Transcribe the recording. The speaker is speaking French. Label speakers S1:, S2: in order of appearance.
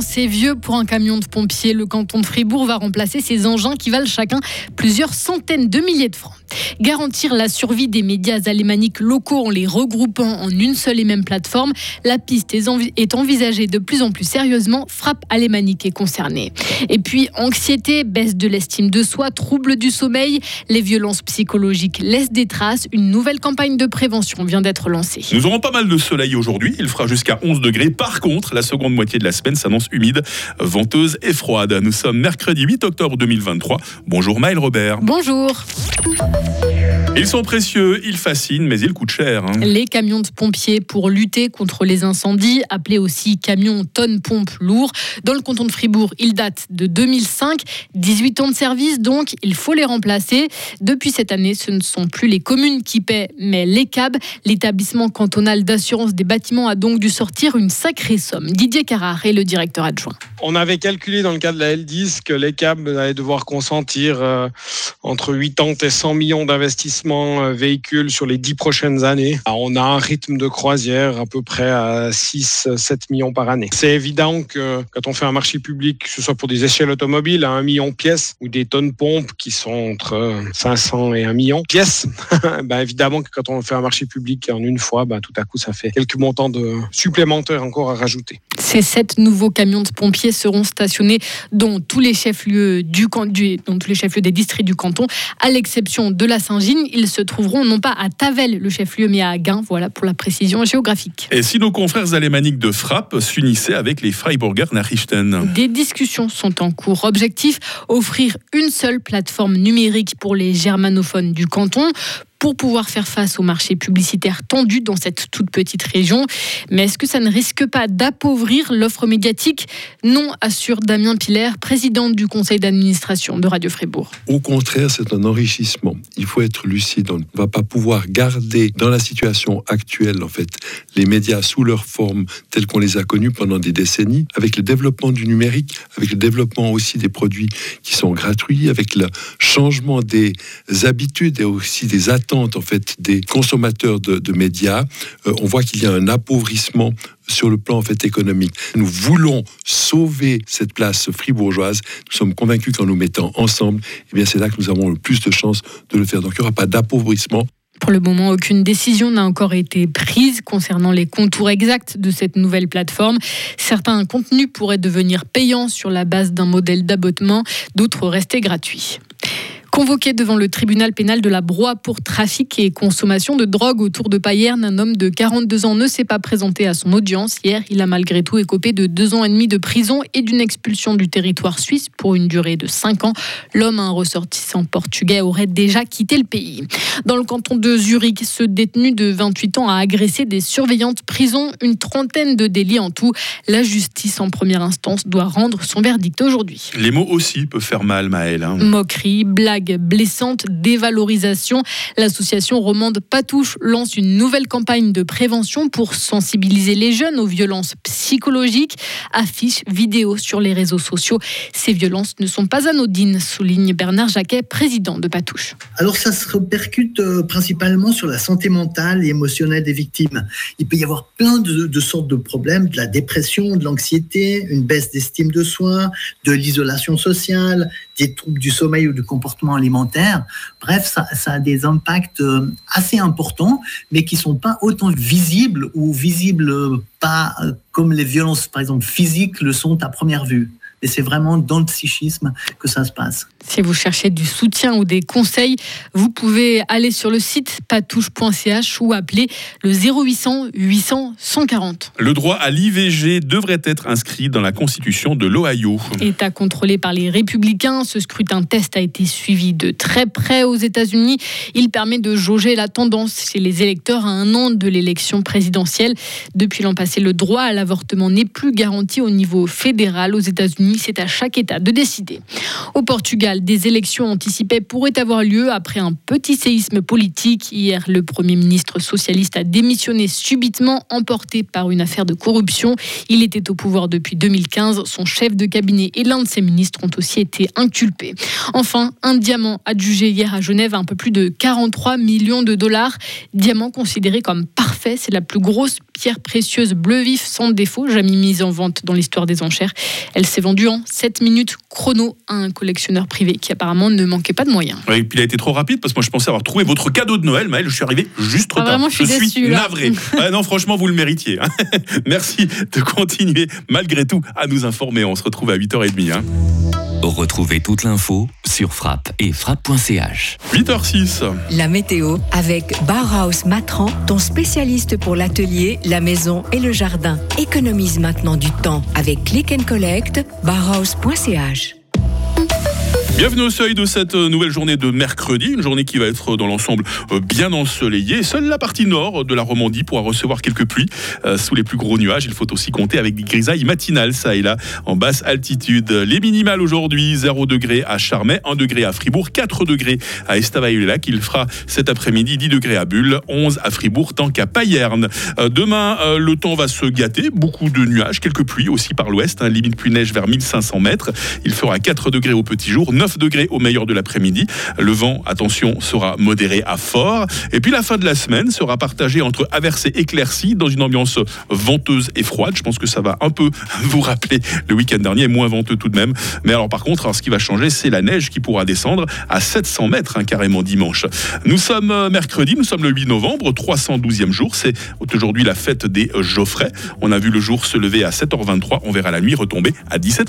S1: c'est vieux pour un camion de pompiers. Le canton de Fribourg va remplacer ces engins qui valent chacun plusieurs centaines de milliers de francs. Garantir la survie des médias alémaniques locaux en les regroupant en une seule et même plateforme, la piste est envisagée de plus en plus sérieusement. Frappe alémanique est concernée. Et puis, anxiété, baisse de l'estime de soi, troubles du sommeil, les violences psychologiques laissent des traces. Une nouvelle campagne de prévention vient d'être lancée.
S2: Nous aurons pas mal de soleil aujourd'hui. Il fera jusqu'à 11 degrés. Par contre, la seconde moitié de la semaine s'annonce humide, venteuse et froide. Nous sommes mercredi 8 octobre 2023. Bonjour Maël Robert.
S1: Bonjour.
S2: Ils sont précieux, ils fascinent, mais ils coûtent cher. Hein.
S1: Les camions de pompiers pour lutter contre les incendies, appelés aussi camions tonnes-pompe lourds. Dans le canton de Fribourg, ils datent de 2005. 18 ans de service, donc il faut les remplacer. Depuis cette année, ce ne sont plus les communes qui paient, mais les CAB. L'établissement cantonal d'assurance des bâtiments a donc dû sortir une sacrée somme. Didier Carrard est le directeur adjoint.
S3: On avait calculé dans le cas de la L10 que les CAB allaient devoir consentir euh, entre 80 et 100 millions d'investissements euh, véhicules sur les 10 prochaines années. on a un rythme de croisière à peu près à 6-7 millions par année. C'est évident que quand on fait un marché public, que ce soit pour des échelles automobiles à 1 million pièces ou des tonnes pompes qui sont entre 500 et 1 million pièces, ben évidemment que quand on fait un marché public en une fois, ben tout à coup ça fait quelques montants de supplémentaires encore à rajouter.
S1: Ces sept nouveaux camions de pompiers seront stationnés dans tous les chefs-lieux du, du, dans tous les chefs-lieux des districts du canton, à l'exception de la Saint-Gine. Ils se trouveront non pas à Tavel, le chef-lieu, mais à Gain. Voilà pour la précision géographique.
S2: Et si nos confrères alémaniques de frappe s'unissaient avec les Freiburger Nachrichten
S1: Des discussions sont en cours. Objectif offrir une seule plateforme numérique pour les germanophones du canton pour pouvoir faire face au marché publicitaire tendu dans cette toute petite région. Mais est-ce que ça ne risque pas d'appauvrir l'offre médiatique? Non, assure Damien Piller, président du conseil d'administration de Radio Fribourg.
S4: Au contraire, c'est un enrichissement. Il faut être lucide. On ne va pas pouvoir garder dans la situation actuelle, en fait, les médias sous leur forme telle qu'on les a connus pendant des décennies, avec le développement du numérique, avec le développement aussi des produits qui sont gratuits, avec le changement des habitudes et aussi des attentes en fait des consommateurs de, médias, euh, on voit qu'il y a un appauvrissement sur le plan en fait économique. Nous voulons sauver cette place fribourgeoise. Nous sommes convaincus qu'en nous mettant ensemble, eh bien c'est là que nous avons le plus de chances de le faire. Donc il n'y aura pas d'appauvrissement.
S1: Pour le moment, aucune décision n'a encore été prise concernant les contours exacts de cette nouvelle plateforme. Certains contenus pourraient devenir payants sur la base d'un modèle d'abattement, d'autres rester gratuits. Convoqué devant le tribunal pénal de la Broye pour trafic et consommation de drogue autour de Payerne, un homme de 42 ans ne s'est pas présenté à son audience. Hier, il a malgré tout écopé de deux ans et demi de prison et d'une expulsion du territoire suisse pour une durée de cinq ans. L'homme, un ressortissant portugais, aurait déjà quitté le pays. Dans le canton de Zurich, ce détenu de 28 ans a agressé des surveillantes prison, une trentaine de délits en tout. La justice en première instance doit rendre son verdict aujourd'hui.
S2: Les mots aussi peuvent faire mal, Maël. Hein.
S1: Moquerie, blague blessante, dévalorisation. L'association romande Patouche lance une nouvelle campagne de prévention pour sensibiliser les jeunes aux violences psychologiques. Affiches, vidéos sur les réseaux sociaux. Ces violences ne sont pas anodines, souligne Bernard Jacquet, président de Patouche.
S5: Alors ça se répercute euh, principalement sur la santé mentale et émotionnelle des victimes. Il peut y avoir plein de, de sortes de problèmes, de la dépression, de l'anxiété, une baisse d'estime de soi, de l'isolation sociale, des troubles du sommeil ou du comportement alimentaire. Bref, ça, a des impacts euh, assez importants, mais qui sont pas autant visibles ou visibles pas euh, comme les violences, par exemple, physiques le sont à première vue. Et c'est vraiment dans le psychisme que ça se passe.
S1: Si vous cherchez du soutien ou des conseils, vous pouvez aller sur le site patouche.ch ou appeler le 0800 800 140.
S2: Le droit à l'IVG devrait être inscrit dans la Constitution de l'Ohio.
S1: État contrôlé par les républicains, ce scrutin test a été suivi de très près aux États-Unis. Il permet de jauger la tendance chez les électeurs à un an de l'élection présidentielle. Depuis l'an passé, le droit à l'avortement n'est plus garanti au niveau fédéral aux États-Unis c'est à chaque État de décider. Au Portugal, des élections anticipées pourraient avoir lieu après un petit séisme politique. Hier, le Premier ministre socialiste a démissionné subitement, emporté par une affaire de corruption. Il était au pouvoir depuis 2015. Son chef de cabinet et l'un de ses ministres ont aussi été inculpés. Enfin, un diamant adjugé hier à Genève à un peu plus de 43 millions de dollars. Diamant considéré comme parfait. C'est la plus grosse pierre précieuse bleu vif sans défaut, jamais mise en vente dans l'histoire des enchères. Elle s'est vendue en 7 minutes chrono à un collectionneur privé qui apparemment ne manquait pas de moyens.
S2: Et puis il a été trop rapide parce que moi je pensais avoir trouvé votre cadeau de Noël, Maël. Je suis arrivé juste trop
S1: Ah,
S2: tard.
S1: vraiment, je suis
S2: navré. Ouais, non, franchement, vous le méritiez. hein. Merci de continuer malgré tout à nous informer. On se retrouve à 8h30. Hein.
S6: Retrouvez toute l'info sur frappe et frappe.ch.
S2: 8h06.
S7: La météo avec Bauhaus Matran, ton spécialiste pour l'atelier, la maison et le jardin. Économise maintenant du temps avec Click and Collect, Bauhaus.ch.
S2: Bienvenue au seuil de cette euh, nouvelle journée de mercredi, une journée qui va être dans l'ensemble euh, bien ensoleillée. Seule la partie nord de la Romandie pourra recevoir quelques pluies euh, sous les plus gros nuages. Il faut aussi compter avec des grisailles matinales, ça et là, en basse altitude. Les minimales aujourd'hui, 0 degré à Charmey, 1 degré à Fribourg, 4 degrés à Estavayer-le-Lac. Il fera cet après-midi 10 degrés à Bulle, 11 à Fribourg, tant qu'à Payerne. Euh, Demain, euh, le temps va se gâter, beaucoup de nuages, quelques pluies aussi par l'ouest, hein, limite pluie-neige vers 1500 mètres. Il fera 4 degrés au petit jour, 9 degrés au meilleur de l'après-midi. Le vent, attention, sera modéré à fort. Et puis la fin de la semaine sera partagée entre averses et éclaircies dans une ambiance venteuse et froide. Je pense que ça va un peu vous rappeler le week-end dernier, moins venteux tout de même. Mais alors par contre, ce qui va changer, c'est la neige qui pourra descendre à 700 mètres hein, carrément dimanche. Nous sommes euh, mercredi, nous sommes le 8 novembre, 312e jour. C'est aujourd'hui la fête des Geoffrey. On a vu le jour se lever à 7h23. On verra la nuit retomber à 17h.